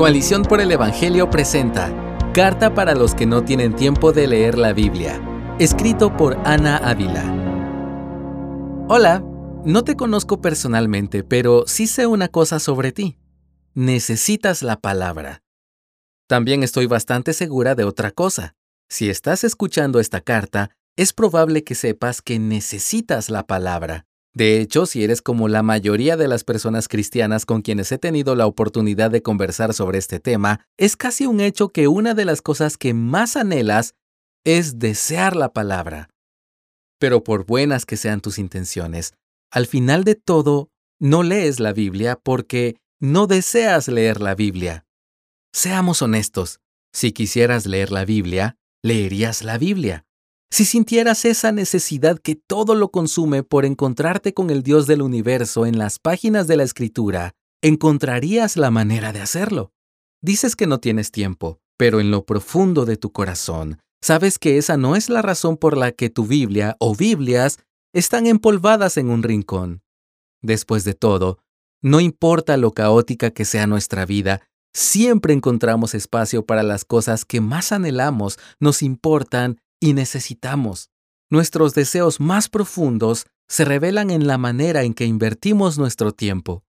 Coalición por el Evangelio presenta Carta para los que no tienen tiempo de leer la Biblia, escrito por Ana Ávila. Hola, no te conozco personalmente, pero sí sé una cosa sobre ti. Necesitas la palabra. También estoy bastante segura de otra cosa. Si estás escuchando esta carta, es probable que sepas que necesitas la palabra. De hecho, si eres como la mayoría de las personas cristianas con quienes he tenido la oportunidad de conversar sobre este tema, es casi un hecho que una de las cosas que más anhelas es desear la palabra. Pero por buenas que sean tus intenciones, al final de todo, no lees la Biblia porque no deseas leer la Biblia. Seamos honestos, si quisieras leer la Biblia, leerías la Biblia. Si sintieras esa necesidad que todo lo consume por encontrarte con el Dios del universo en las páginas de la Escritura, encontrarías la manera de hacerlo. Dices que no tienes tiempo, pero en lo profundo de tu corazón, sabes que esa no es la razón por la que tu Biblia o Biblias están empolvadas en un rincón. Después de todo, no importa lo caótica que sea nuestra vida, siempre encontramos espacio para las cosas que más anhelamos, nos importan y necesitamos. Nuestros deseos más profundos se revelan en la manera en que invertimos nuestro tiempo.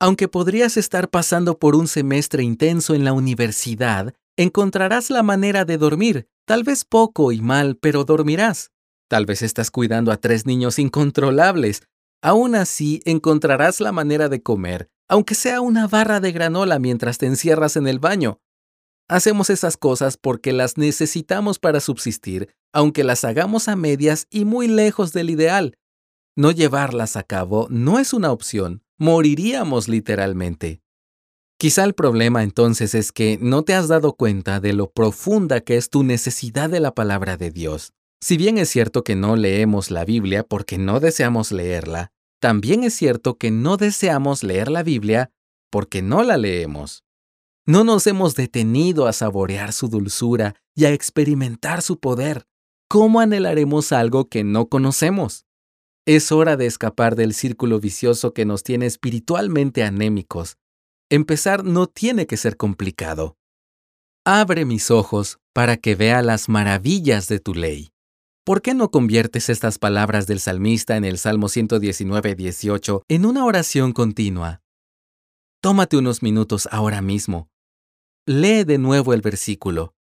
Aunque podrías estar pasando por un semestre intenso en la universidad, encontrarás la manera de dormir, tal vez poco y mal, pero dormirás. Tal vez estás cuidando a tres niños incontrolables. Aún así, encontrarás la manera de comer, aunque sea una barra de granola mientras te encierras en el baño. Hacemos esas cosas porque las necesitamos para subsistir, aunque las hagamos a medias y muy lejos del ideal. No llevarlas a cabo no es una opción, moriríamos literalmente. Quizá el problema entonces es que no te has dado cuenta de lo profunda que es tu necesidad de la palabra de Dios. Si bien es cierto que no leemos la Biblia porque no deseamos leerla, también es cierto que no deseamos leer la Biblia porque no la leemos. No nos hemos detenido a saborear su dulzura y a experimentar su poder. ¿Cómo anhelaremos algo que no conocemos? Es hora de escapar del círculo vicioso que nos tiene espiritualmente anémicos. Empezar no tiene que ser complicado. Abre mis ojos para que vea las maravillas de tu ley. ¿Por qué no conviertes estas palabras del salmista en el Salmo 119, 18 en una oración continua? Tómate unos minutos ahora mismo Lee de nuevo el versículo.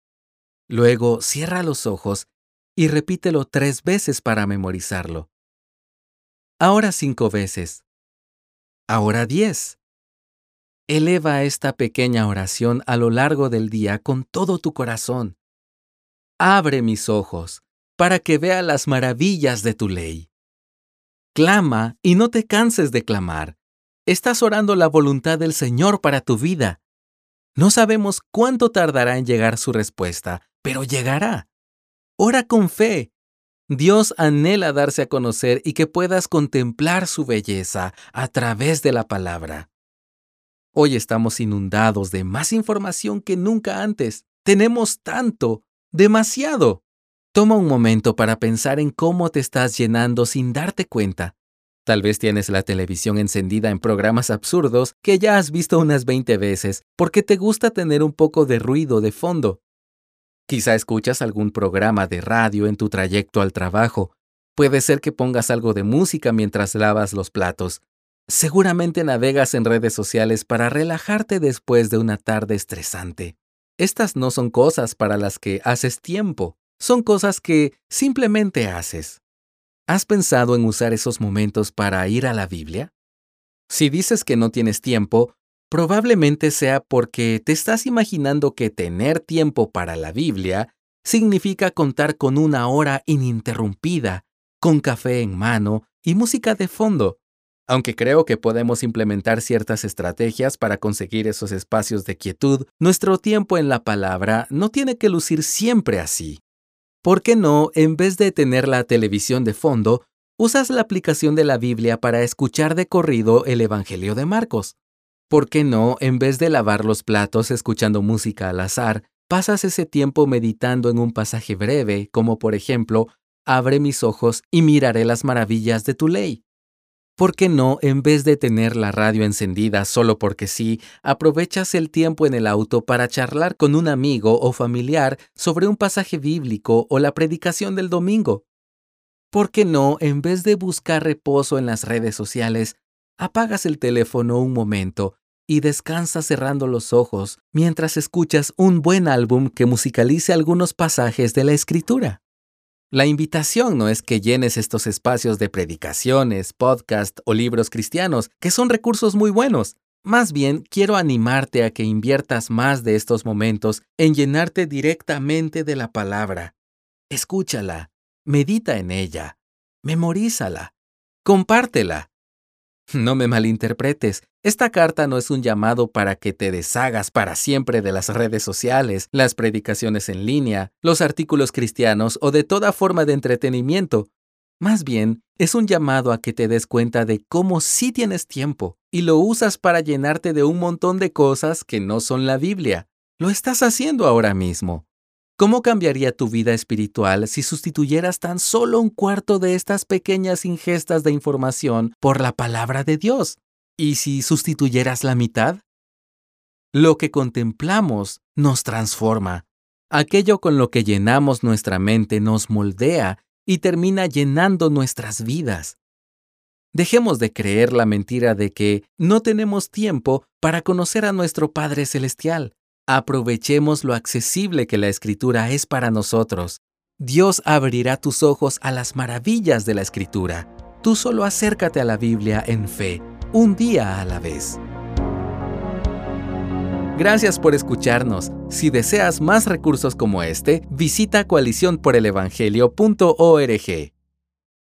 Luego cierra los ojos y repítelo tres veces para memorizarlo. Ahora cinco veces. Ahora diez. Eleva esta pequeña oración a lo largo del día con todo tu corazón. Abre mis ojos para que vea las maravillas de tu ley. Clama y no te canses de clamar. Estás orando la voluntad del Señor para tu vida. No sabemos cuánto tardará en llegar su respuesta, pero llegará. Ora con fe. Dios anhela darse a conocer y que puedas contemplar su belleza a través de la palabra. Hoy estamos inundados de más información que nunca antes. Tenemos tanto, demasiado. Toma un momento para pensar en cómo te estás llenando sin darte cuenta. Tal vez tienes la televisión encendida en programas absurdos que ya has visto unas 20 veces porque te gusta tener un poco de ruido de fondo. Quizá escuchas algún programa de radio en tu trayecto al trabajo. Puede ser que pongas algo de música mientras lavas los platos. Seguramente navegas en redes sociales para relajarte después de una tarde estresante. Estas no son cosas para las que haces tiempo, son cosas que simplemente haces. ¿Has pensado en usar esos momentos para ir a la Biblia? Si dices que no tienes tiempo, probablemente sea porque te estás imaginando que tener tiempo para la Biblia significa contar con una hora ininterrumpida, con café en mano y música de fondo. Aunque creo que podemos implementar ciertas estrategias para conseguir esos espacios de quietud, nuestro tiempo en la palabra no tiene que lucir siempre así. ¿Por qué no, en vez de tener la televisión de fondo, usas la aplicación de la Biblia para escuchar de corrido el Evangelio de Marcos? ¿Por qué no, en vez de lavar los platos escuchando música al azar, pasas ese tiempo meditando en un pasaje breve, como por ejemplo, Abre mis ojos y miraré las maravillas de tu ley? ¿Por qué no, en vez de tener la radio encendida solo porque sí, aprovechas el tiempo en el auto para charlar con un amigo o familiar sobre un pasaje bíblico o la predicación del domingo? ¿Por qué no, en vez de buscar reposo en las redes sociales, apagas el teléfono un momento y descansas cerrando los ojos mientras escuchas un buen álbum que musicalice algunos pasajes de la Escritura? La invitación no es que llenes estos espacios de predicaciones, podcast o libros cristianos, que son recursos muy buenos. Más bien, quiero animarte a que inviertas más de estos momentos en llenarte directamente de la palabra. Escúchala, medita en ella, memorízala, compártela. No me malinterpretes, esta carta no es un llamado para que te deshagas para siempre de las redes sociales, las predicaciones en línea, los artículos cristianos o de toda forma de entretenimiento. Más bien, es un llamado a que te des cuenta de cómo sí tienes tiempo y lo usas para llenarte de un montón de cosas que no son la Biblia. Lo estás haciendo ahora mismo. ¿Cómo cambiaría tu vida espiritual si sustituyeras tan solo un cuarto de estas pequeñas ingestas de información por la palabra de Dios? ¿Y si sustituyeras la mitad? Lo que contemplamos nos transforma. Aquello con lo que llenamos nuestra mente nos moldea y termina llenando nuestras vidas. Dejemos de creer la mentira de que no tenemos tiempo para conocer a nuestro Padre Celestial. Aprovechemos lo accesible que la Escritura es para nosotros. Dios abrirá tus ojos a las maravillas de la Escritura. Tú solo acércate a la Biblia en fe un día a la vez. Gracias por escucharnos. Si deseas más recursos como este, visita coaliciónporelevangelio.org.